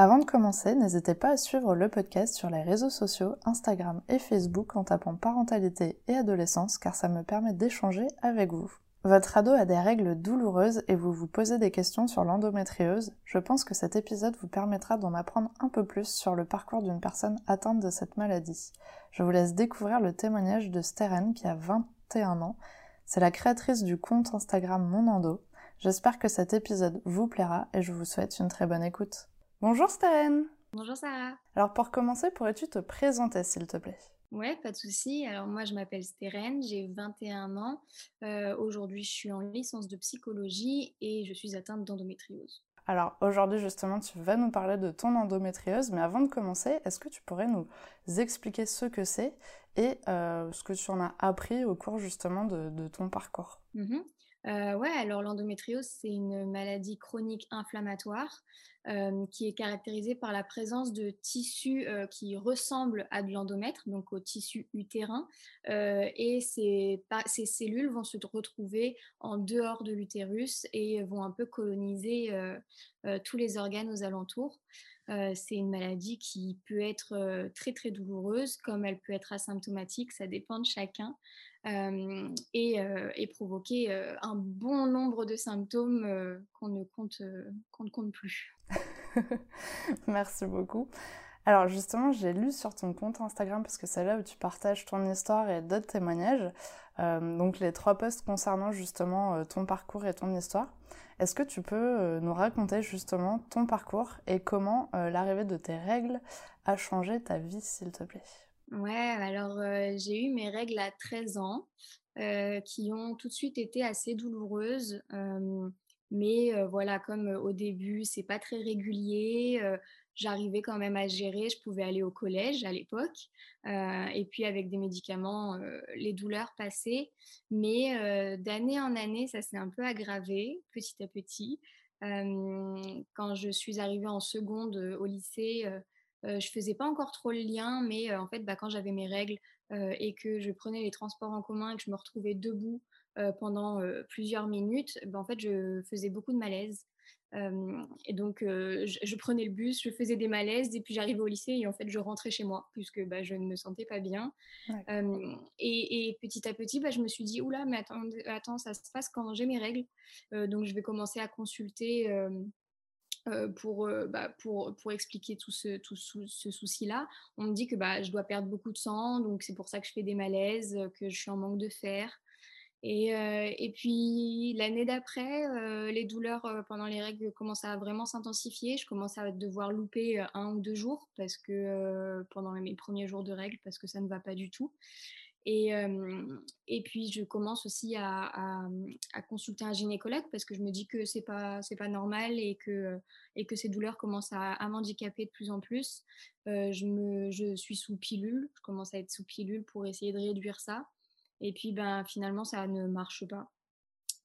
Avant de commencer, n'hésitez pas à suivre le podcast sur les réseaux sociaux, Instagram et Facebook en tapant parentalité et adolescence car ça me permet d'échanger avec vous. Votre ado a des règles douloureuses et vous vous posez des questions sur l'endométriose. Je pense que cet épisode vous permettra d'en apprendre un peu plus sur le parcours d'une personne atteinte de cette maladie. Je vous laisse découvrir le témoignage de Steren qui a 21 ans. C'est la créatrice du compte Instagram Mon Endo. J'espère que cet épisode vous plaira et je vous souhaite une très bonne écoute. Bonjour Steren Bonjour Sarah Alors pour commencer, pourrais-tu te présenter s'il te plaît? Ouais, pas de souci. Alors moi, je m'appelle Steren, j'ai 21 ans. Euh, Aujourd'hui, je suis en licence de psychologie et je suis atteinte d'endométriose. Alors aujourd'hui justement, tu vas nous parler de ton endométriose, mais avant de commencer, est-ce que tu pourrais nous expliquer ce que c'est et euh, ce que tu en as appris au cours justement de, de ton parcours? Mhm. Euh, ouais, alors l'endométriose, c'est une maladie chronique inflammatoire euh, qui est caractérisée par la présence de tissus euh, qui ressemblent à de l'endomètre, donc au tissu utérin, et ces, cellules vont se retrouver en dehors de l'utérus et vont un peu coloniser tous les organes aux alentours. C'est une maladie qui peut être très très douloureuse, comme elle peut être asymptomatique, ça dépend de chacun euh, et, euh, et provoquer euh, un bon nombre de symptômes qu'on ne, compte, qu'on ne compte plus. Merci beaucoup. Alors justement, j'ai lu sur ton compte Instagram, parce que c'est là où tu partages ton histoire et d'autres témoignages, donc les trois posts concernant justement ton parcours et ton histoire. Est-ce que tu peux nous raconter justement ton parcours et comment l'arrivée de tes règles a changé ta vie, s'il te plaît? Ouais, alors j'ai eu mes règles à 13 ans qui ont tout de suite été assez douloureuses. mais voilà, comme au début, c'est pas très régulier, j'arrivais quand même à gérer. Je pouvais aller au collège à l'époque. et puis avec des médicaments, les douleurs passaient. Mais d'année en année, ça s'est un peu aggravé petit à petit. Quand je suis arrivée en seconde au lycée, euh, je faisais pas encore trop le lien, mais euh, en fait, bah, quand j'avais mes règles euh, et que je prenais les transports en commun et que je me retrouvais debout pendant plusieurs minutes, bah, en fait, je faisais beaucoup de malaise. Et donc, je, je prenais le bus, je faisais des malaises, et puis j'arrivais au lycée et en fait, je rentrais chez moi puisque bah, je ne me sentais pas bien. Et, et petit à petit, je me suis dit, oula, mais attends, attends, ça se passe quand j'ai mes règles. Donc, je vais commencer à consulter. Euh, pour, euh, bah, pour, pour expliquer tout ce, tout ce souci-là. On me dit que bah, je dois perdre beaucoup de sang, donc c'est pour ça que je fais des malaises, euh, que je suis en manque de fer. Et, et puis l'année d'après, les douleurs pendant les règles commencent à vraiment s'intensifier. Je commence à devoir louper un ou deux jours parce que pendant mes premiers jours de règles parce que ça ne va pas du tout. Et, euh, et puis je commence aussi à, consulter un gynécologue parce que je me dis que c'est pas pas normal et que ces douleurs commencent à, m'handicaper de plus en plus. Euh, je suis sous pilule, je commence à être sous pilule pour essayer de réduire ça. Et puis ben finalement ça ne marche pas.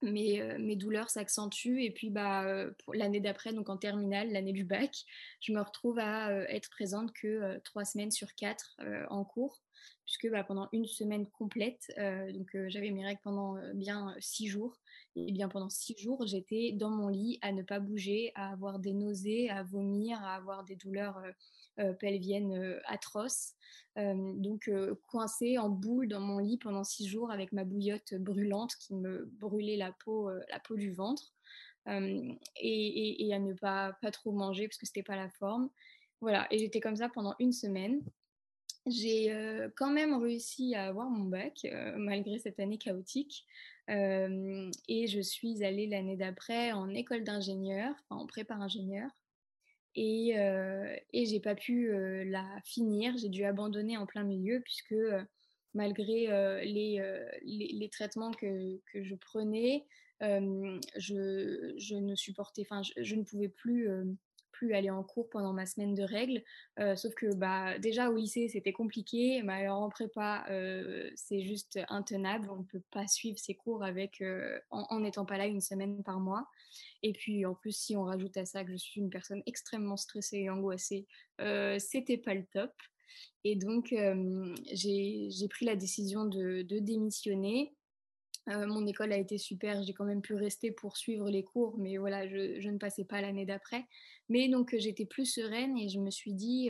Mes, euh, mes douleurs s'accentuent et puis bah, euh, l'année d'après, donc en terminale, l'année du bac, je me retrouve à euh, être présente que trois semaines sur quatre en cours puisque bah, pendant une semaine complète, donc j'avais mes règles pendant bien six jours, et bien pendant six jours, j'étais dans mon lit à ne pas bouger, à avoir des nausées, à vomir, à avoir des douleurs euh, pelviennes euh, atroces, Euh, donc coincée en boule dans mon lit pendant six jours avec ma bouillotte brûlante qui me brûlait la peau, la peau du ventre, et, à ne pas, trop manger parce que c'était pas la forme. Voilà, et j'étais comme ça pendant une semaine. J'ai quand même réussi à avoir mon bac, malgré cette année chaotique. Et je suis allée l'année d'après en école d'ingénieur, en prépa ingénieur. Et, euh, et j'ai pas pu euh, la finir. J'ai dû abandonner en plein milieu, puisque euh, malgré euh, les, les, traitements que, que je prenais, je, je ne supportais, enfin, je, ne pouvais plus, aller en cours pendant ma semaine de règles. sauf que bah, déjà au lycée, c'était compliqué. Mais alors en prépa, c'est juste intenable. On ne peut pas suivre ces cours avec, en n'étant pas là une semaine par mois. Et puis en plus, si on rajoute à ça que je suis une personne extrêmement stressée et angoissée, c'était pas le top. Et donc, j'ai pris la décision de, de démissionner mon école a été super, j'ai quand même pu rester pour suivre les cours, mais voilà, je, ne passais pas l'année d'après. Mais donc j'étais plus sereine et je me suis dit,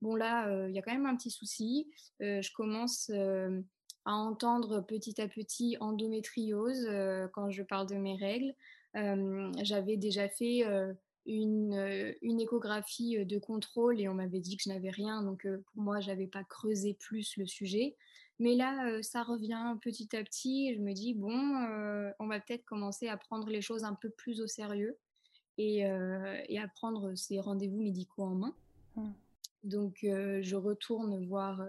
bon là, il y a quand même un petit souci. je commence à entendre petit à petit endométriose quand je parle de mes règles. J'avais déjà fait une, une, échographie de contrôle et on m'avait dit que je n'avais rien, donc pour moi, je n'avais pas creusé plus le sujet. Mais là, ça revient petit à petit. je me dis, bon, on va peut-être commencer à prendre les choses un peu plus au sérieux et, à prendre ces rendez-vous médicaux en main. Mmh. Donc, je retourne voir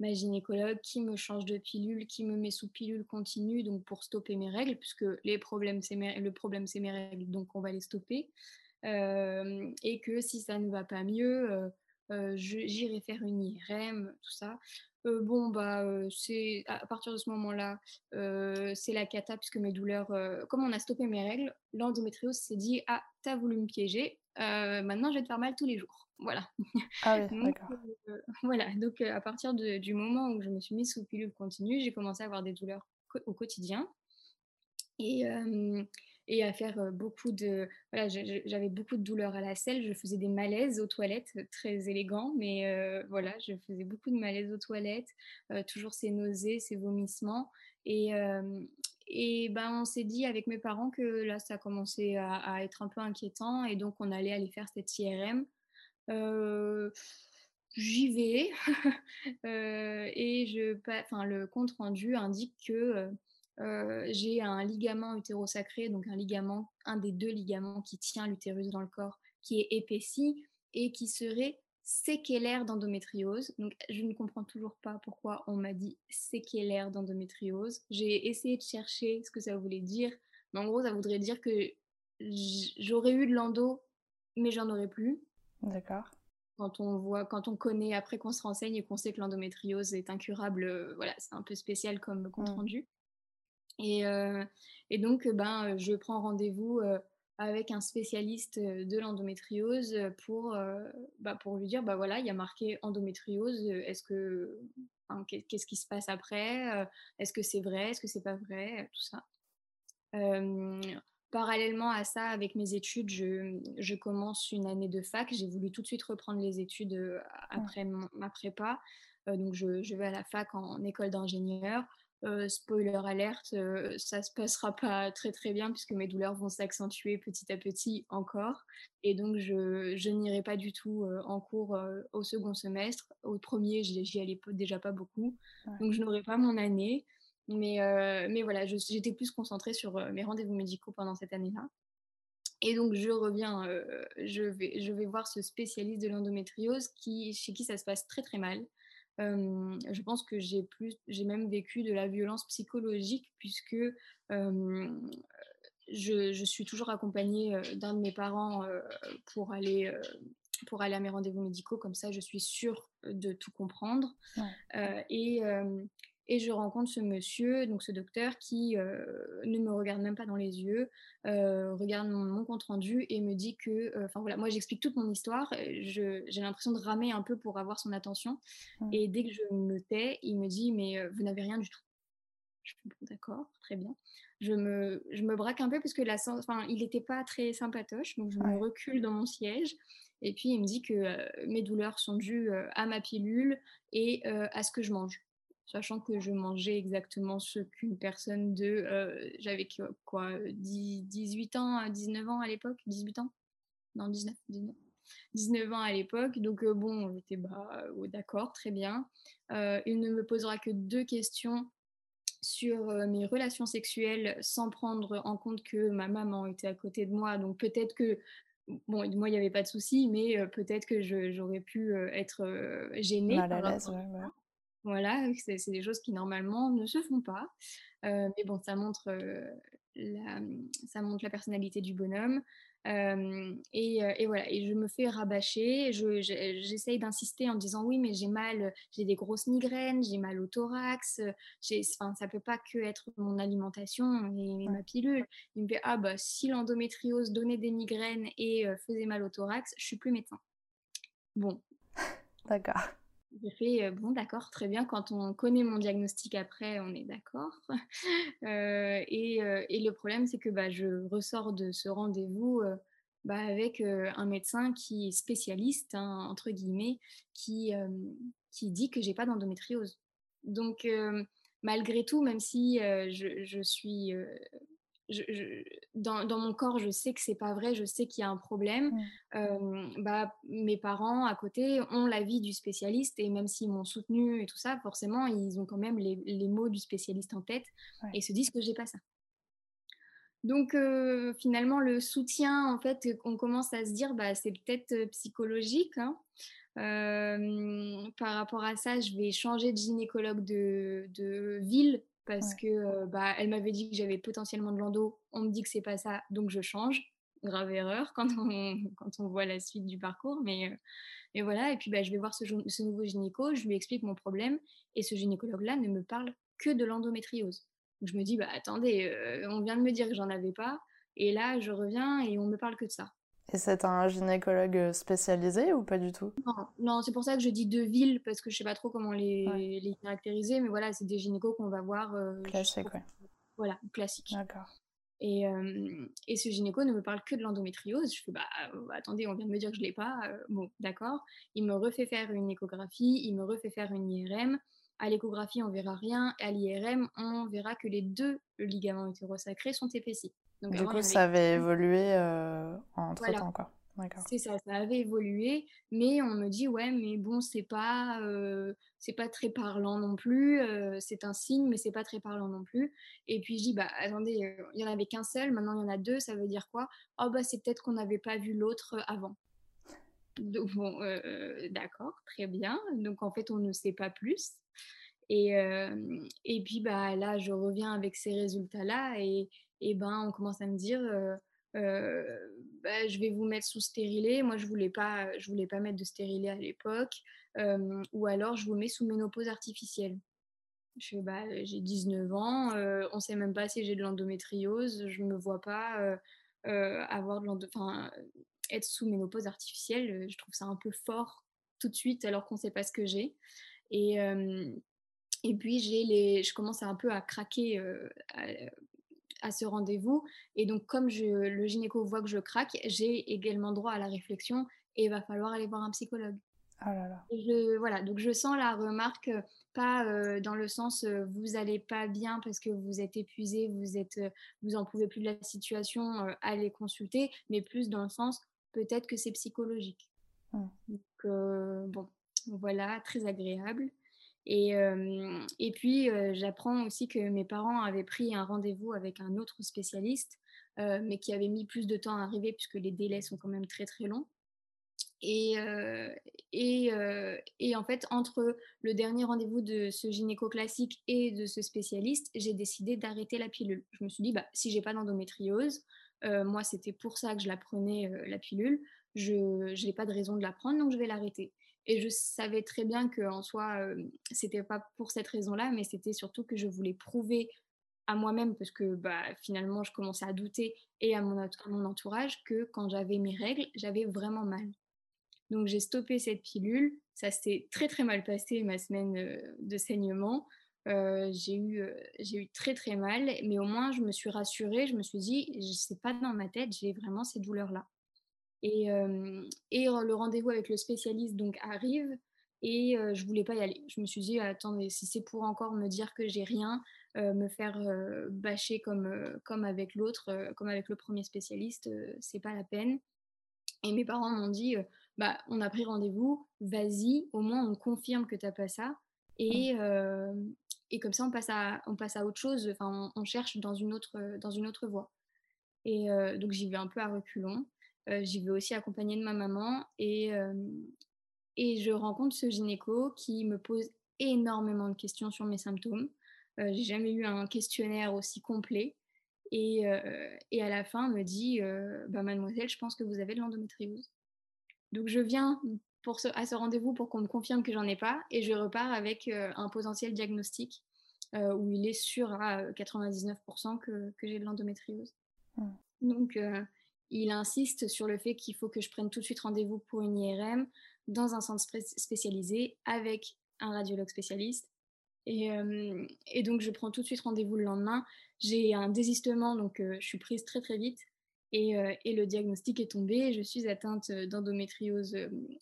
ma gynécologue qui me change de pilule, qui me met sous pilule continue, donc pour stopper mes règles, puisque les problèmes, le problème, c'est mes règles, donc on va les stopper. et que si ça ne va pas mieux, j'irai faire une IRM, tout ça bon, bah, c'est à partir de ce moment-là, c'est la cata puisque mes douleurs, comme on a stoppé mes règles, l'endométriose s'est dit ah t'as voulu me piéger, maintenant je vais te faire mal tous les jours, voilà. Ah oui, d'accord. voilà, donc à partir du moment où je me suis mise sous pilule continue, j'ai commencé à avoir des douleurs au quotidien et et à faire beaucoup de... Voilà, j'avais beaucoup de douleurs à la selle, je faisais des malaises aux toilettes, très élégants, mais voilà, je faisais beaucoup de malaises aux toilettes, toujours ces nausées, ces vomissements. Et, et ben, on s'est dit avec mes parents que là, ça commençait à, à, être un peu inquiétant, et donc on allait aller faire cette IRM. J'y vais, et je, enfin, le compte rendu indique que j'ai un ligament utérosacré, donc un ligament, un des deux ligaments qui tient l'utérus dans le corps, qui est épaissi et qui serait séquelaire d'endométriose. Donc, je ne comprends toujours pas pourquoi on m'a dit séquelaire d'endométriose. J'ai essayé de chercher ce que ça voulait dire, mais en gros, ça voudrait dire que j'aurais eu de l'endo, mais j'en aurais plus. D'accord. Quand on voit, quand on connaît, après qu'on se renseigne et qu'on sait que l'endométriose est incurable, voilà, c'est un peu spécial comme compte mmh. rendu. Et, et, donc, ben, je prends rendez-vous avec un spécialiste de l'endométriose pour, bah, pour lui dire, bah voilà, il y a marqué endométriose, est-ce que, qu'est-ce qui se passe après Est-ce que c'est vrai Est-ce que c'est pas vrai Tout ça. parallèlement à ça, avec mes études, je, je commence une année de fac. J'ai voulu tout de suite reprendre les études après ma prépa. donc, je, je, vais à la fac en école d'ingénieur. Euh, spoiler alerte, euh, ça se passera pas très très bien puisque mes douleurs vont s'accentuer petit à petit encore. Et donc je, je n'irai pas du tout euh, en cours au second semestre. Au premier, j'y allais déjà pas beaucoup. Donc je n'aurai pas mon année. Mais, mais voilà, j'étais plus concentrée sur mes rendez-vous médicaux pendant cette année-là. Et donc je reviens, je, vais, je vais voir ce spécialiste de l'endométriose qui, chez qui ça se passe très très mal je pense que j'ai plus, j'ai même vécu de la violence psychologique puisque je, je, suis toujours accompagnée d'un de mes parents pour aller pour aller à mes rendez-vous médicaux, comme ça je suis sûre de tout comprendre. et, et je rencontre ce monsieur, donc ce docteur, qui euh, ne me regarde même pas dans les yeux, euh, regarde mon, compte rendu et me dit que, euh, enfin voilà, moi j'explique toute mon histoire, j'ai l'impression de ramer un peu pour avoir son attention. Et dès que je me tais, il me dit mais vous n'avez rien du tout. Je suis bon, d'accord, très bien. Je me, je me braque un peu parce que la, enfin, il n'était pas très sympatoche, donc je me recule dans mon siège. Et puis il me dit que mes douleurs sont dues à ma pilule et à ce que je mange sachant que je mangeais exactement ce qu'une personne de... Euh, j'avais quoi 18 ans, 19 ans à l'époque 18 ans? Non, 19, 19. 19 ans à l'époque, donc euh, bon, j'étais bah, oh, d'accord, très bien. Euh, il ne me posera que deux questions sur mes relations sexuelles sans prendre en compte que ma maman était à côté de moi, donc peut-être que bon, moi, il n'y avait pas de souci, mais peut-être que j'aurais pu être gênée. Mal à l'aise, ouais, voilà, c'est des choses qui normalement ne se font pas. mais bon, ça montre, la, ça montre la personnalité du bonhomme. et, voilà, et je me fais rabâcher. J'essaye d'insister en disant oui, mais j'ai mal, j'ai des grosses migraines, j'ai mal au thorax. Enfin, ça peut pas que être mon alimentation et, ma pilule. Il me fait ah bah si l'endométriose donnait des migraines et faisait mal au thorax, je suis plus médecin. Bon. D'accord. J'ai fait bon, d'accord, très bien. Quand on connaît mon diagnostic après, on est d'accord. et, le problème, c'est que bah, je ressors de ce rendez-vous bah, avec un médecin qui est spécialiste, hein, entre guillemets, qui, qui dit que j'ai pas d'endométriose. Donc, malgré tout, même si je, suis dans, mon corps, je sais que c'est pas vrai, je sais qu'il y a un problème. bah, mes parents à côté ont l'avis du spécialiste et même s'ils m'ont soutenu et tout ça, forcément, ils ont quand même les, mots du spécialiste en tête et se disent que j'ai pas ça. Donc finalement, le soutien, en fait, on commence à se dire, bah, c'est peut-être psychologique. Hein. par rapport à ça, je vais changer de gynécologue de, de ville parce que bah, elle m'avait dit que j'avais potentiellement de l'endo. On me dit que c'est pas ça, donc je change. Grave erreur quand on, quand on voit la suite du parcours. Mais, et voilà, et puis bah, je vais voir ce, ce, nouveau gynéco, je lui explique mon problème, et ce gynécologue-là ne me parle que de l'endométriose. Donc je me dis, bah attendez, on vient de me dire que j'en avais pas, et là je reviens et on me parle que de ça. Et c'est un gynécologue spécialisé ou pas du tout? Non, c'est pour ça que je dis deux villes, parce que je sais pas trop comment les, les caractériser, mais voilà, c'est des gynécos qu'on va voir. Euh, classique, ouais. Voilà, classique. D'accord. Et, et, ce gynéco ne me parle que de l'endométriose. Je fais, bah, euh, attendez, on vient de me dire que je l'ai pas. Euh, bon, d'accord. Il me refait faire une échographie, il me refait faire une IRM. À l'échographie, on verra rien. À l'IRM, on verra que les deux ligaments hétérosacrés sont épaissis du coup, ça avait évolué euh, entre temps, quoi. C'est ça, ça avait évolué, mais on me dit ouais, mais bon, c'est pas, euh, c'est pas très parlant non plus. Euh, c'est un signe, mais c'est pas très parlant non plus. Et puis je dis bah attendez, il y en avait qu'un seul, maintenant il y en a deux, ça veut dire quoi? Oh bah c'est peut-être qu'on n'avait pas vu l'autre avant. Donc bon, d'accord, très bien. Donc en fait on ne sait pas plus. Et, et puis bah là je reviens avec ces résultats là et et ben on commence à me dire bah, je vais vous mettre sous stérilet. Moi, je voulais pas, je voulais pas mettre de stérilet à l'époque. ou alors, je vous mets sous ménopause artificielle. Je bah, j'ai 19 ans, on sait même pas si j'ai de l'endométriose. Je me vois pas avoir de enfin, être sous ménopause artificielle. Je trouve ça un peu fort tout de suite, alors qu'on sait pas ce que j'ai. Et et puis j'ai les, je commence un peu à craquer ce rendez-vous. Et donc, comme je, le gynéco voit que je craque, j'ai également droit à la réflexion et il va falloir aller voir un psychologue. Oh là là. je, voilà, donc je sens la remarque, pas euh, dans le sens euh, vous allez pas bien parce que vous êtes épuisé, vous êtes, euh, vous en pouvez plus de la situation, allez consulter, mais plus dans le sens peut-être que c'est psychologique. Mmh. Donc bon, voilà, très agréable. Et, puis, j'apprends aussi que mes parents avaient pris un rendez-vous avec un autre spécialiste, mais qui avait mis plus de temps à arriver puisque les délais sont quand même très très longs. Et, en fait, entre le dernier rendez-vous de ce gynéco classique et de ce spécialiste, j'ai décidé d'arrêter la pilule. Je me suis dit, bah, si j'ai pas d'endométriose, moi c'était pour ça que je la prenais, la pilule, je n'ai pas de raison de la prendre, donc je vais l'arrêter. Et je savais très bien qu'en soi, euh, c'était pas pour cette raison-là, mais c'était surtout que je voulais prouver à moi-même, parce que bah, finalement, je commençais à douter, et à mon, entourage, que quand j'avais mes règles, j'avais vraiment mal. Donc j'ai stoppé cette pilule. Ça s'est très très mal passé ma semaine de saignement. J'ai eu, j'ai eu très très mal, mais au moins je me suis rassurée. Je me suis dit, c'est pas dans ma tête, j'ai vraiment ces douleurs-là. Et, et le rendez-vous avec le spécialiste donc arrive et je voulais pas y aller. Je me suis dit attendez si c'est pour encore me dire que j'ai rien, me faire bâcher comme comme avec l'autre, comme avec le premier spécialiste, c'est pas la peine. Et mes parents m'ont dit bah on a pris rendez-vous, vas-y, au moins on confirme que t'as pas ça et et comme ça on passe à on passe à autre chose. Enfin on, cherche dans une autre dans une autre voie. Et donc j'y vais un peu à reculons. Euh, j'y vais aussi accompagner de ma maman et, euh, et je rencontre ce gynéco qui me pose énormément de questions sur mes symptômes. Euh, j'ai jamais eu un questionnaire aussi complet. Et, et, à la fin, me dit bah, Mademoiselle, je pense que vous avez de l'endométriose. Donc je viens pour ce, à ce rendez-vous pour qu'on me confirme que j'en ai pas et je repars avec un potentiel diagnostic où il est sûr à 99% que, que j'ai de l'endométriose. Mmh. Donc il insiste sur le fait qu'il faut que je prenne tout de suite rendez-vous pour une IRM dans un centre spécialisé avec un radiologue spécialiste. Et, et donc, je prends tout de suite rendez-vous le lendemain. J'ai un désistement, donc je suis prise très très vite. Et, et, le diagnostic est tombé. Je suis atteinte d'endométriose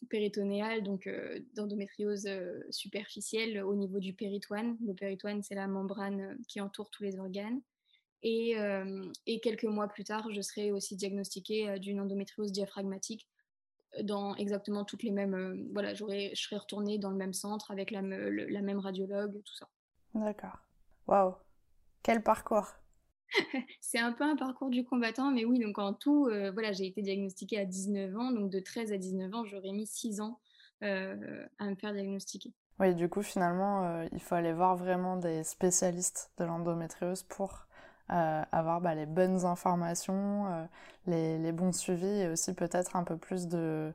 péritonéale, donc d'endométriose superficielle au niveau du péritoine. Le péritoine, c'est la membrane qui entoure tous les organes. Et, et, quelques mois plus tard, je serai aussi diagnostiquée d'une endométriose diaphragmatique dans exactement toutes les mêmes. voilà, je serais retournée dans le même centre avec la, la même radiologue, tout ça. D'accord. Waouh Quel parcours C'est un peu un parcours du combattant, mais oui, donc en tout, voilà, j'ai été diagnostiquée à 19 ans, donc de 13 à 19 ans, j'aurais mis 6 ans à me faire diagnostiquer. Oui, du coup, finalement, il faut aller voir vraiment des spécialistes de l'endométriose pour euh, avoir bah, les bonnes informations, euh, les, bons suivis et aussi peut-être un peu plus de,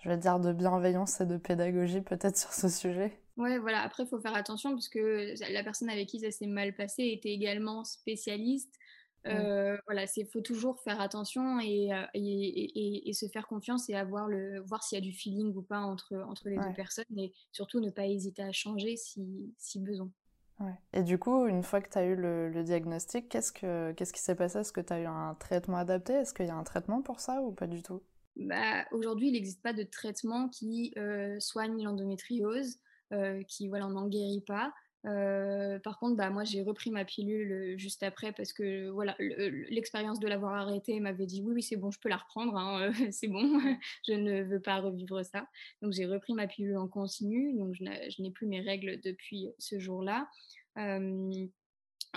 je vais dire, de bienveillance et de pédagogie peut-être sur ce sujet. Ouais, voilà. Après, il faut faire attention parce que la personne avec qui ça s'est mal passé était également spécialiste. Euh, voilà, c'est faut toujours faire attention et, et, et, se faire confiance et avoir le voir s'il y a du feeling ou pas entre entre les deux personnes et surtout ne pas hésiter à changer si, si besoin. Et du coup, une fois que tu as eu le, diagnostic, qu'est-ce, que, qu'est-ce qui s'est passé? Est-ce que tu as eu un traitement adapté? Est-ce qu'il y a un traitement pour ça ou pas du tout? Bah, Aujourd'hui, il n'existe pas de traitement qui euh, soigne l'endométriose, euh, qui voilà, on n'en guérit pas. Euh, par contre, bah, moi, j'ai repris ma pilule juste après parce que voilà, l'expérience de l'avoir arrêtée m'avait dit oui, oui, c'est bon, je peux la reprendre, hein, c'est bon, je ne veux pas revivre ça. Donc, j'ai repris ma pilule en continu, donc je n'ai plus mes règles depuis ce jour-là.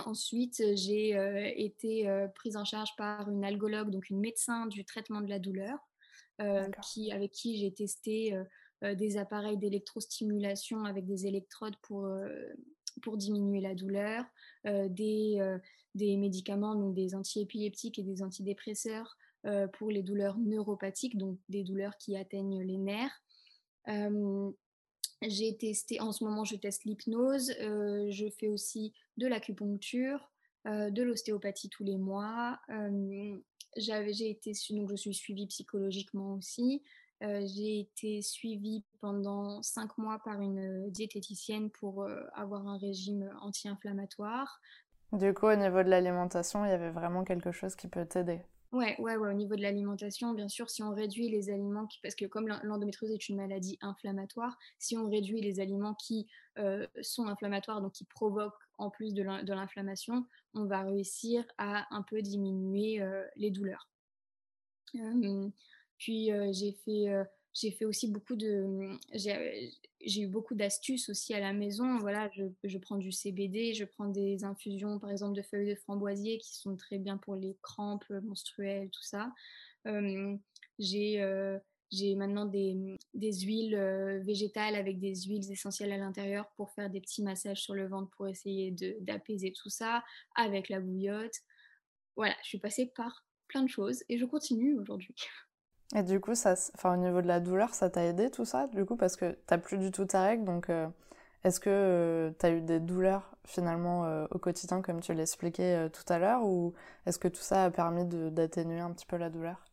ensuite, j'ai été prise en charge par une algologue, donc une médecin du traitement de la douleur, qui, avec qui j'ai testé des appareils d'électrostimulation avec des électrodes pour pour diminuer la douleur, euh, des, euh, des, médicaments, donc des antiépileptiques et des antidépresseurs euh, pour les douleurs neuropathiques, donc des douleurs qui atteignent les nerfs. j'ai testé, en ce moment, je teste l'hypnose, je fais aussi de l'acupuncture, de l'ostéopathie tous les mois. j'ai été, donc je suis suivie psychologiquement aussi. Euh, j'ai été suivie pendant cinq mois par une diététicienne pour euh, avoir un régime anti-inflammatoire. Du coup, au niveau de l'alimentation, il y avait vraiment quelque chose qui peut t'aider? Ouais, ouais, ouais, au niveau de l'alimentation, bien sûr, si on réduit les aliments, qui, parce que comme l'endométriose est une maladie inflammatoire, si on réduit les aliments qui sont inflammatoires, donc qui provoquent en plus de l'inflammation, on va réussir à un peu diminuer les douleurs. Puis j'ai fait j'ai fait aussi beaucoup de j'ai eu beaucoup d'astuces aussi à la maison. Voilà je, prends du CBD je prends des infusions par exemple de feuilles de framboisier qui sont très bien pour les crampes menstruelles tout ça. J'ai j'ai maintenant des, des huiles végétales avec des huiles essentielles à l'intérieur pour faire des petits massages sur le ventre pour essayer d'apaiser tout ça avec la bouillotte. Voilà je suis passée par plein de choses et je continue aujourd'hui Et du coup, ça, enfin, au niveau de la douleur, ça t'a aidé tout ça, du coup, parce que t'as plus du tout ta règle, donc euh, est-ce que euh, tu as eu des douleurs finalement euh, au quotidien, comme tu l'expliquais tout à l'heure, ou est-ce que tout ça a permis d'atténuer un petit peu la douleur?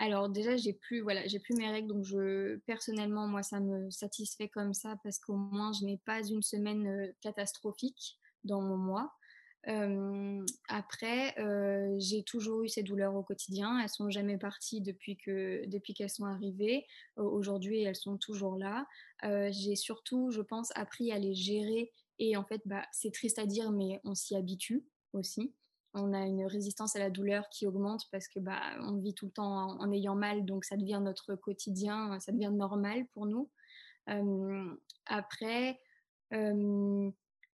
Alors déjà j'ai plus voilà j'ai plus mes règles donc je personnellement moi ça me satisfait comme ça parce qu'au moins je n'ai pas une semaine catastrophique dans mon mois après, j'ai toujours eu ces douleurs au quotidien. Elles sont jamais parties depuis que depuis qu'elles sont arrivées. Aujourd'hui, elles sont toujours là. j'ai surtout, je pense, appris à les gérer. Et en fait, bah, c'est triste à dire, mais on s'y habitue aussi. On a une résistance à la douleur qui augmente parce que bah, on vit tout le temps en, ayant mal, donc ça devient notre quotidien, ça devient normal pour nous. après,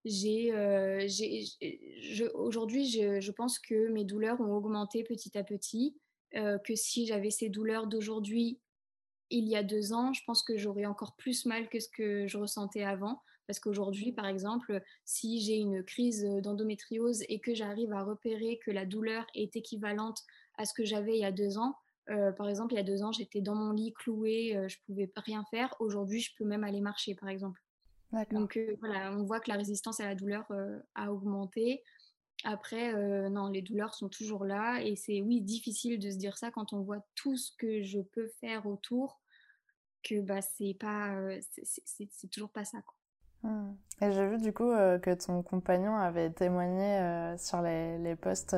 j'ai, aujourd'hui, je, pense que mes douleurs ont augmenté petit à petit. Euh, que si j'avais ces douleurs d'aujourd'hui, il y a deux ans, je pense que j'aurais encore plus mal que ce que je ressentais avant. Parce qu'aujourd'hui, par exemple, si j'ai une crise d'endométriose et que j'arrive à repérer que la douleur est équivalente à ce que j'avais il y a deux ans, par exemple, il y a deux ans, j'étais dans mon lit clouée, je ne pouvais rien faire. Aujourd'hui, je peux même aller marcher, par exemple. Donc voilà, on voit que la résistance à la douleur a augmenté. Après, non, les douleurs sont toujours là et c'est oui difficile de se dire ça quand on voit tout ce que je peux faire autour, que bah c'est pas, c'est toujours pas ça. Quoi. Mmh. Et j'ai vu du coup que ton compagnon avait témoigné sur les, les posts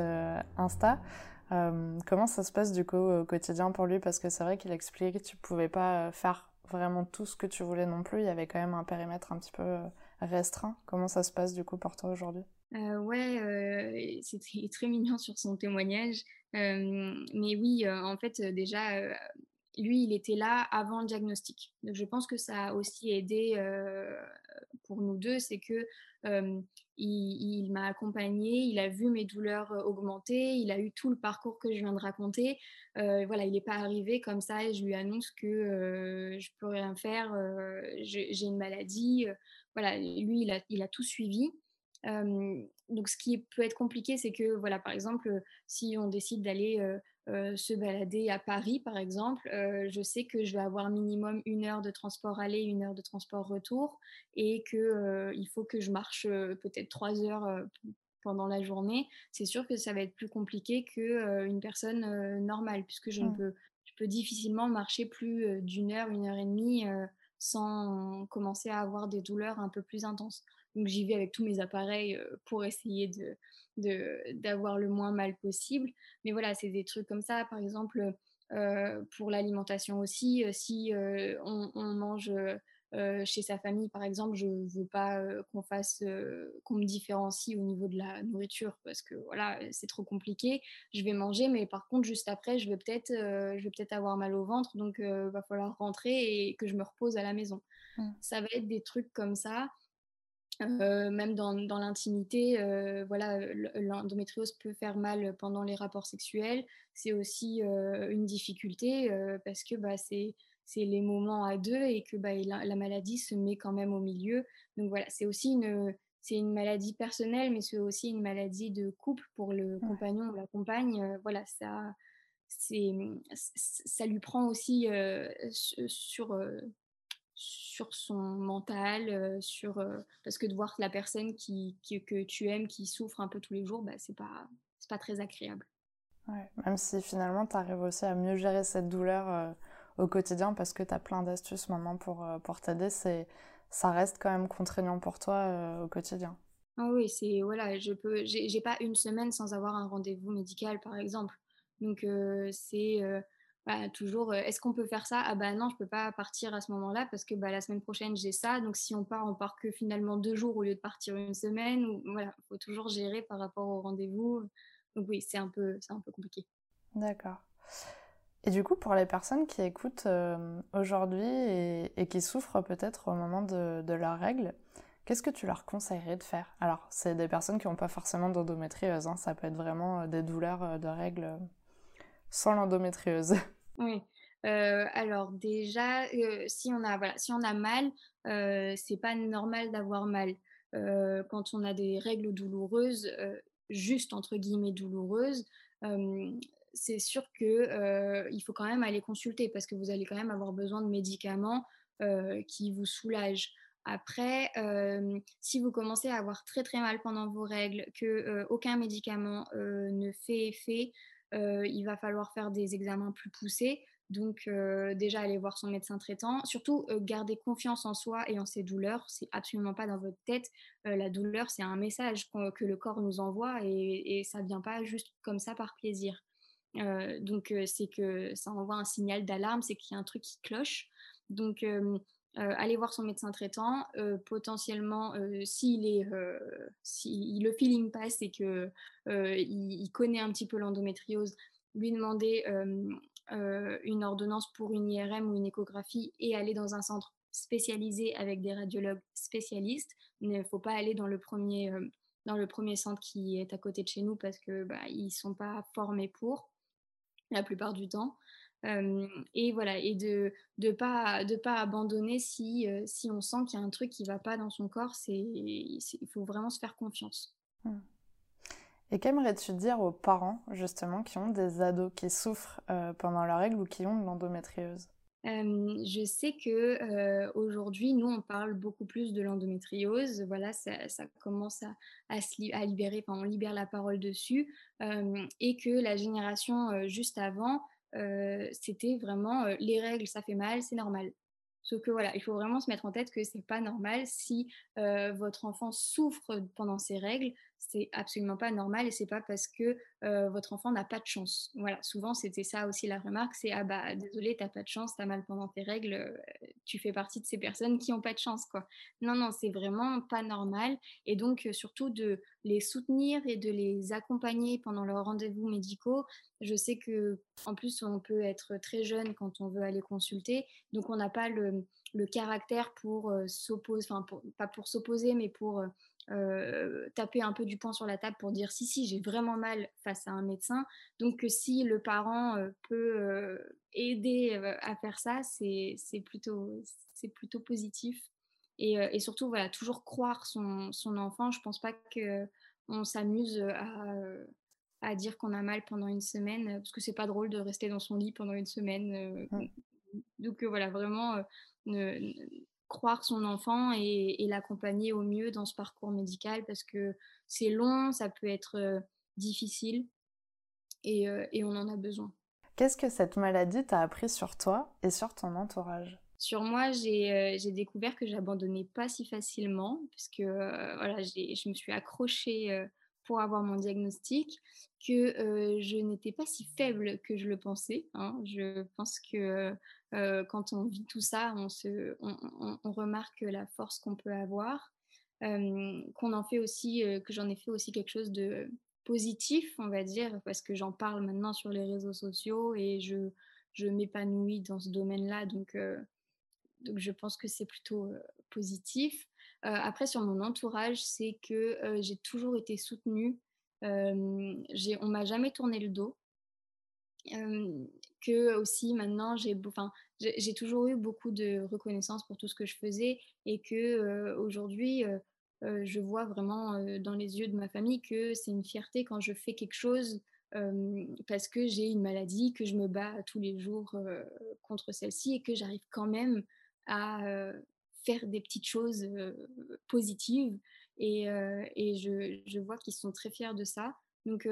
Insta. comment ça se passe du coup au quotidien pour lui? Parce que c'est vrai qu'il expliquait que tu pouvais pas faire vraiment tout ce que tu voulais non plus. Il y avait quand même un périmètre un petit peu restreint. Comment ça se passe du coup pour toi aujourd'hui? Euh, ouais, euh, très mignon sur son témoignage. Euh, mais oui, en fait, déjà, lui, il était là avant le diagnostic. Donc, je pense que ça a aussi aidé pour nous deux, c'est que il, m'a accompagné, il a vu mes douleurs augmenter, il a eu tout le parcours que je viens de raconter. voilà, il n'est pas arrivé comme ça et je lui annonce que je peux rien faire, j'ai une maladie. voilà, lui, il a, il a tout suivi donc, ce qui peut être compliqué, c'est que, voilà, par exemple, si on décide d'aller se balader à Paris, par exemple, je sais que je vais avoir minimum une heure de transport aller, une heure de transport retour, et que il faut que je marche peut-être trois heures pendant la journée. C'est sûr que ça va être plus compliqué que une personne normale, puisque je ne mmh. peux, je peux difficilement marcher plus d'une heure, une heure et demie sans commencer à avoir des douleurs un peu plus intenses. Donc j'y vais avec tous mes appareils pour essayer de, d'avoir le moins mal possible. Mais voilà, c'est des trucs comme ça. Par exemple, euh, pour l'alimentation aussi, euh, si on, mange chez sa famille, par exemple, je ne veux pas qu'on fasse, qu'on me différencie au niveau de la nourriture parce que voilà, c'est trop compliqué. Je vais manger, mais par contre, juste après, je vais peut-être, je vais peut-être avoir mal au ventre, donc il va falloir rentrer et que je me repose à la maison. Mmh. Ça va être des trucs comme ça. Euh, même dans, dans l'intimité, euh, voilà, l'endométriose peut faire mal pendant les rapports sexuels. C'est aussi euh, une difficulté parce que bah, c'est les moments à deux et que bah, la, maladie se met quand même au milieu. Donc voilà, c'est aussi une, maladie personnelle, mais c'est aussi une maladie de couple pour le compagnon ou la compagne. voilà, ça, ça lui prend aussi sur, sur son mental, euh, sur euh, parce que de voir la personne qui, que tu aimes qui souffre un peu tous les jours, bah, c'est pas c'est pas très agréable. même si finalement tu arrives aussi à mieux gérer cette douleur euh, au quotidien parce que tu as plein d'astuces maintenant pour, pour t'aider, c'est ça reste quand même contraignant pour toi au quotidien. Ah oui, c'est voilà, je peux j'ai pas une semaine sans avoir un rendez-vous médical par exemple. Donc c'est bah, toujours, est-ce qu'on peut faire ça? Ah bah non, je peux pas partir à ce moment-là parce que bah, la semaine prochaine j'ai ça. Donc si on part, on part que finalement deux jours au lieu de partir une semaine. Ou voilà, faut toujours gérer par rapport au rendez-vous. Donc oui, c'est un peu, c'est un peu compliqué. D'accord. Et du coup, pour les personnes qui écoutent aujourd'hui et, qui souffrent peut-être au moment de, de leurs règles, qu'est-ce que tu leur conseillerais de faire? Alors, c'est des personnes qui n'ont pas forcément d'endométriose, hein, ça peut être vraiment des douleurs de règles sans l'endométriose. Oui. Alors déjà, si on a voilà, si on a mal, euh, c'est pas normal d'avoir mal. quand on a des règles douloureuses, juste entre guillemets douloureuses, c'est sûr que il faut quand même aller consulter parce que vous allez quand même avoir besoin de médicaments qui vous soulagent. Après, si vous commencez à avoir très très mal pendant vos règles, que aucun médicament ne fait effet, il va falloir faire des examens plus poussés. Donc euh, déjà aller voir son médecin traitant, surtout euh, garder confiance en soi et en ses douleurs, c'est absolument pas dans votre tête. la douleur c'est un message que le corps nous envoie et, et ça vient pas juste comme ça par plaisir. donc c'est que ça envoie un signal d'alarme, c'est qu'il y a un truc qui cloche. Donc euh, aller voir son médecin traitant, euh, potentiellement euh, s'il est, si le feeling passe et que il, connaît un petit peu l'endométriose, lui demander une ordonnance pour une IRM ou une échographie et aller dans un centre spécialisé avec des radiologues spécialistes. Il ne faut pas aller dans le premier dans le premier centre qui est à côté de chez nous parce que bah, ils sont pas formés pour la plupart du temps. Et voilà, et de ne pas, de pas abandonner si, si on sent qu'il y a un truc qui ne va pas dans son corps. Il faut vraiment se faire confiance. Mmh. Et qu'aimerais-tu dire aux parents, justement, qui ont des ados qui souffrent pendant leur règle ou qui ont de l'endométriose? Je sais que aujourd'hui, nous, on parle beaucoup plus de l'endométriose. Voilà, ça, commence à, à, se à libérer, enfin, on libère la parole dessus, et que la génération juste avant, c'était vraiment les règles, ça fait mal, c'est normal. Sauf que voilà, il faut vraiment se mettre en tête que c'est pas normal si votre enfant souffre pendant ses règles, c'est absolument pas normal et c'est pas parce que votre enfant n'a pas de chance. Voilà, souvent c'était ça aussi la remarque, c'est ah bah désolé, t'as pas de chance, t'as mal pendant tes règles, tu fais partie de ces personnes qui ont pas de chance quoi. Non non, c'est vraiment pas normal et donc surtout de les soutenir et de les accompagner pendant leurs rendez-vous médicaux. Je sais que en plus on peut être très jeune quand on veut aller consulter, donc on n'a pas le, le, caractère pour s'opposer, enfin pas pour s'opposer, mais pour euh, taper un peu du poing sur la table pour dire si si j'ai vraiment mal face à un médecin. Donc si le parent euh, peut euh, aider à faire ça c'est plutôt plutôt positif. Et, et, surtout voilà toujours croire son, son enfant. Je pense pas que on s'amuse à, à dire qu'on a mal pendant une semaine parce que c'est pas drôle de rester dans son lit pendant une semaine donc voilà vraiment ne, croire son enfant et, l'accompagner au mieux dans ce parcours médical parce que c'est long, ça peut être euh, difficile euh, et, on en a besoin. Qu'est-ce que cette maladie t'a appris sur toi et sur ton entourage? Sur moi, j'ai euh, découvert que j'abandonnais pas si facilement, puisque voilà, je me suis accrochée pour avoir mon diagnostic, que je n'étais pas si faible que je le pensais. Hein. Je pense que quand on vit tout ça, on, se, on, remarque la force qu'on peut avoir, qu'on en fait aussi, que j'en ai fait aussi quelque chose de positif, on va dire, parce que j'en parle maintenant sur les réseaux sociaux et je, je m'épanouis dans ce domaine-là, donc, donc je pense que c'est plutôt positif. après, sur mon entourage, c'est que j'ai toujours été soutenue. on m'a jamais tourné le dos que aussi maintenant j'ai enfin j'ai toujours eu beaucoup de reconnaissance pour tout ce que je faisais et que aujourd'hui je vois vraiment dans les yeux de ma famille que c'est une fierté quand je fais quelque chose parce que j'ai une maladie, que je me bats tous les jours contre celle-ci et que j'arrive quand même à faire des petites choses positives et, je, je, vois qu'ils sont très fiers de ça. Donc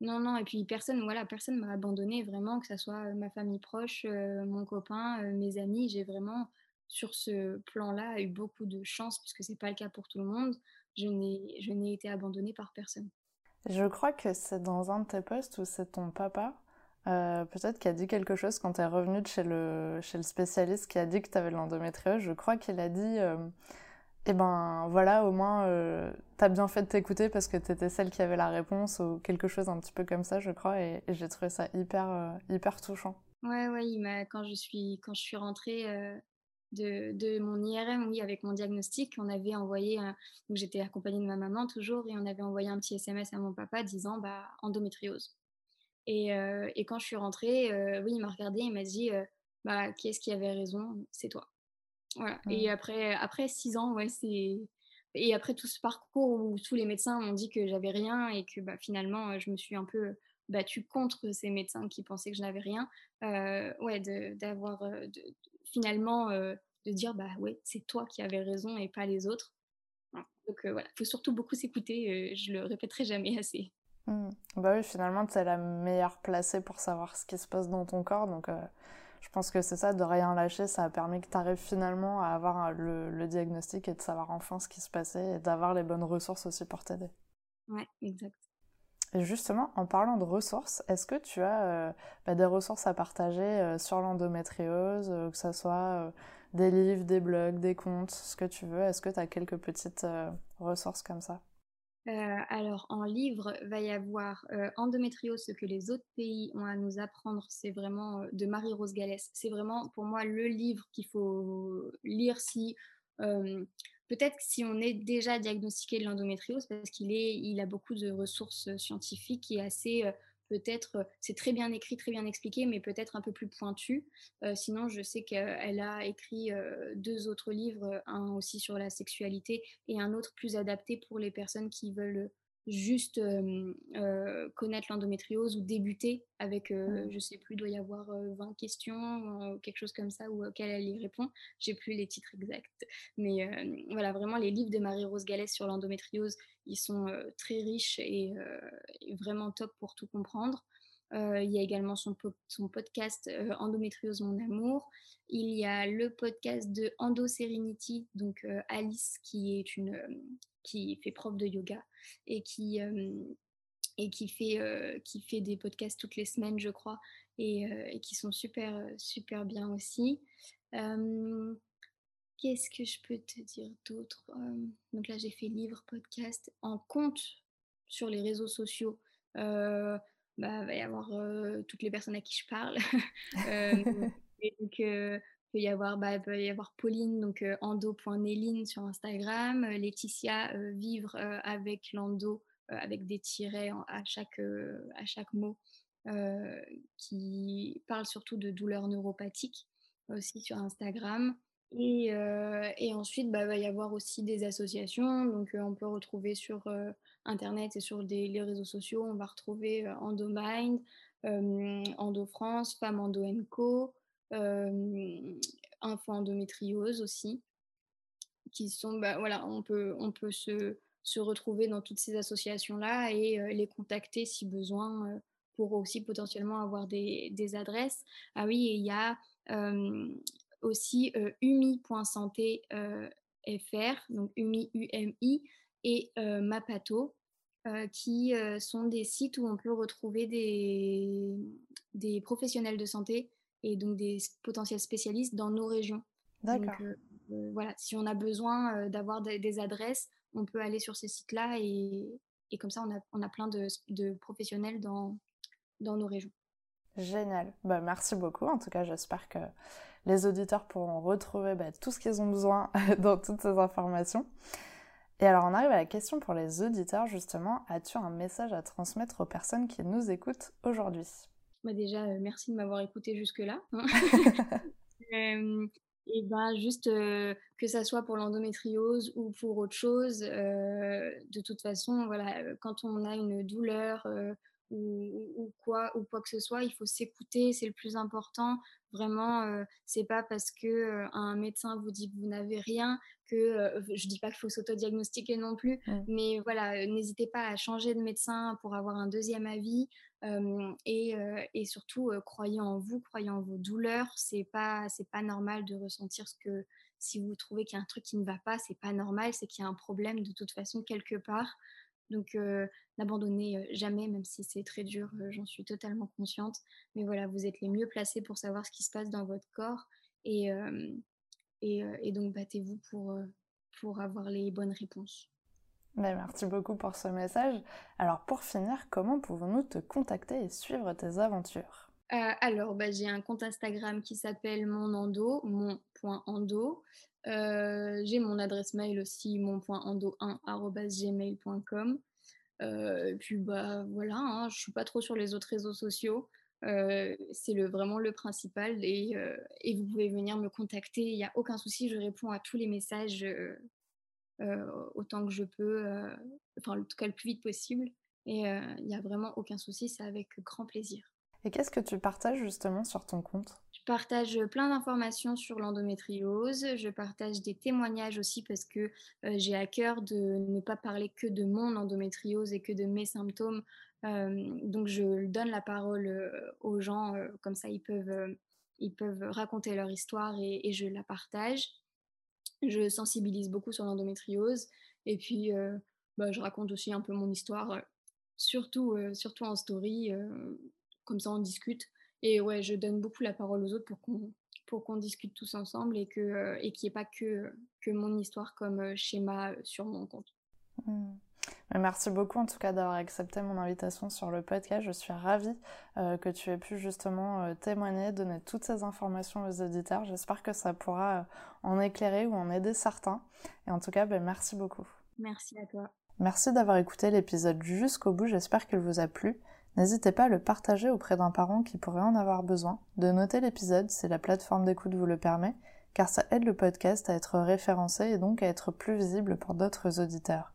non, non, et puis personne, voilà, personne m'a abandonné vraiment, que ce soit ma famille proche, mon copain, mes amis. J'ai vraiment, sur ce plan-là, eu beaucoup de chance, puisque c'est pas le cas pour tout le monde. Je n'ai été abandonnée par personne. Je crois que c'est dans un de tes posts où c'est ton papa, peut-être qui a dit quelque chose quand tu es revenue de chez le, chez le spécialiste qui a dit que tu avais l'endométriose. Je crois qu'il a dit et eh ben voilà, au moins, euh, t'as bien fait de t'écouter parce que t'étais celle qui avait la réponse ou quelque chose un petit peu comme ça, je crois, et, j'ai trouvé ça hyper, euh, hyper touchant. Ouais, ouais, quand je suis, quand je suis rentrée euh, de, de, mon IRM, oui, avec mon diagnostic, on avait envoyé, j'étais accompagnée de ma maman toujours, et on avait envoyé un petit SMS à mon papa disant, bah, endométriose. Et, et quand je suis rentrée, oui, il m'a regardé, il m'a dit, bah, qui est-ce qui avait raison? C'est toi. Voilà. Et après, après six ans, ouais, c'est. Et après tout ce parcours où tous les médecins m'ont dit que j'avais rien et que bah, finalement, je me suis un peu battue contre ces médecins qui pensaient que je n'avais rien, euh, ouais, d'avoir finalement de dire bah ouais, c'est toi qui avais raison et pas les autres. Donc voilà, il faut surtout beaucoup s'écouter, je le répéterai jamais assez. Mmh. Bah oui, finalement, tu es la meilleure placée pour savoir ce qui se passe dans ton corps, donc je pense que c'est ça, de rien lâcher, ça a permis que tu arrives finalement à avoir le, diagnostic et de savoir enfin ce qui se passait et d'avoir les bonnes ressources aussi pour t'aider. Ouais, exact. Et justement, en parlant de ressources, est-ce que tu as euh, bah, des ressources à partager euh, sur l'endométriose, euh, que ce soit des livres, des blogs, des comptes, ce que tu veux? Est-ce que tu as quelques petites ressources comme ça? Euh, alors, en livre, va y avoir euh, Endométriose, ce que les autres pays ont à nous apprendre. C'est vraiment euh, de Marie-Rose Gallès. C'est vraiment pour moi le livre qu'il faut lire si. Peut-être si on est déjà diagnostiqué de l'endométriose, parce qu'il il a beaucoup de ressources scientifiques et assez peut-être, c'est très bien écrit, très bien expliqué, mais peut-être un peu plus pointu. sinon, je sais qu'elle a écrit deux autres livres, un aussi sur la sexualité et un autre plus adapté pour les personnes qui veulent juste connaître l'endométriose ou débuter avec, mmh. je sais plus, il doit y avoir 20 questions, quelque chose comme ça, ou auxquelles elle y répond. J'ai plus les titres exacts. Mais voilà, vraiment, les livres de Marie-Rose Gallès sur l'endométriose, ils sont très riches et, vraiment top pour tout comprendre. il y a également son, son podcast Endométriose Mon Amour. Il y a le podcast de Endo Serenity, donc Alice, qui est une qui fait prof de yoga et qui, et qui, fait, qui fait des podcasts toutes les semaines, je crois, et, qui sont super, super bien aussi. Qu'est-ce que je peux te dire d'autre? Donc là, j'ai fait livre, podcast, en compte sur les réseaux sociaux. bah, va y avoir toutes les personnes à qui je parle. donc, peut y avoir, bah, peut y avoir Pauline, donc euh, endo.néline sur Instagram, euh, Laetitia, euh, vivre avec l'endo, avec des tirets à, chaque, à chaque mot, qui parle surtout de douleurs neuropathiques aussi sur Instagram. Et, et ensuite, bah, va y avoir aussi des associations. Donc, on peut retrouver sur Internet et sur les réseaux sociaux, on va retrouver EndoMind, Endo France, Femme Endo Co euh, info endométriose aussi, qui sont, bah, voilà, on peut, on peut se, se retrouver dans toutes ces associations-là et euh, les contacter si besoin euh, pour aussi potentiellement avoir des, des, adresses. Ah oui, il y a aussi umi.santé fr, donc umi, UMI, et Mapato, qui sont des sites où on peut retrouver des, des professionnels de santé et donc des potentiels spécialistes dans nos régions. D'accord. Euh, euh, voilà, si on a besoin euh, d'avoir des, adresses, on peut aller sur ces sites-là et, et, comme ça, on a, on a plein de, de, professionnels dans, dans nos régions. Génial. Bah, merci beaucoup. En tout cas, j'espère que les auditeurs pourront retrouver bah, tout ce qu'ils ont besoin dans toutes ces informations. Et alors, on arrive à la question pour les auditeurs, justement. As-tu un message à transmettre aux personnes qui nous écoutent aujourd'hui? Bah, déjà, euh, merci de m'avoir écouté jusque-là. Hein. et ben juste que ça soit pour l'endométriose ou pour autre chose, de toute façon, voilà, quand on a une douleur ou, quoi ou quoi que ce soit, il faut s'écouter, c'est le plus important. Vraiment, c'est pas parce que un médecin vous dit que vous n'avez rien que je dis pas qu'il faut s'autodiagnostiquer non plus, mmh. mais voilà, n'hésitez pas à changer de médecin pour avoir un deuxième avis et, surtout croyez en vous, croyez en vos douleurs. C'est pas c'est pas normal de ressentir ce que si vous trouvez qu'il y a un truc qui ne va pas, c'est pas normal, c'est qu'il y a un problème de toute façon quelque part. Donc n'abandonnez jamais, même si c'est très dur, j'en suis totalement consciente. Mais voilà, vous êtes les mieux placés pour savoir ce qui se passe dans votre corps et, et, et donc battez-vous pour, pour avoir les bonnes réponses. Ben, merci beaucoup pour ce message. Alors pour finir, comment pouvons-nous te contacter et suivre tes aventures? Euh, Alors bah, j'ai un compte Instagram qui s'appelle monendo, mon.endo. Euh, j'ai mon adresse mail aussi, mon.endo1.gmail.com. Euh, puis bah voilà, hein, je suis pas trop sur les autres réseaux sociaux. Euh, c'est vraiment le principal et, et, vous pouvez venir me contacter, il n'y a aucun souci, je réponds à tous les messages autant que je peux, euh, enfin en tout cas le plus vite possible. Et euh, il n'y a vraiment aucun souci, c'est avec grand plaisir. Et qu'est-ce que tu partages justement sur ton compte? Je partage plein d'informations sur l'endométriose, je partage des témoignages aussi parce que j'ai à cœur de ne pas parler que de mon endométriose et que de mes symptômes. donc je donne la parole aux gens, comme ça ils peuvent, ils peuvent raconter leur histoire et je la partage. Je sensibilise beaucoup sur l'endométriose et puis euh, bah, je raconte aussi un peu mon histoire, euh, surtout, euh, surtout en story, comme ça on discute. Et ouais, je donne beaucoup la parole aux autres pour qu'on pour qu'on discute tous ensemble et que et qu'il n'y ait pas que, que mon histoire comme schéma sur mon compte. Mmh. Merci beaucoup en tout cas d'avoir accepté mon invitation sur le podcast. Je suis ravie euh, que tu aies pu justement euh, témoigner, donner toutes ces informations aux auditeurs. J'espère que ça pourra euh, en éclairer ou en aider certains. Et en tout cas, ben, merci beaucoup. Merci à toi. Merci d'avoir écouté l'épisode jusqu'au bout. J'espère qu'il vous a plu. N'hésitez pas à le partager auprès d'un parent qui pourrait en avoir besoin, de noter l'épisode si la plateforme d'écoute vous le permet, car ça aide le podcast à être référencé et donc à être plus visible pour d'autres auditeurs.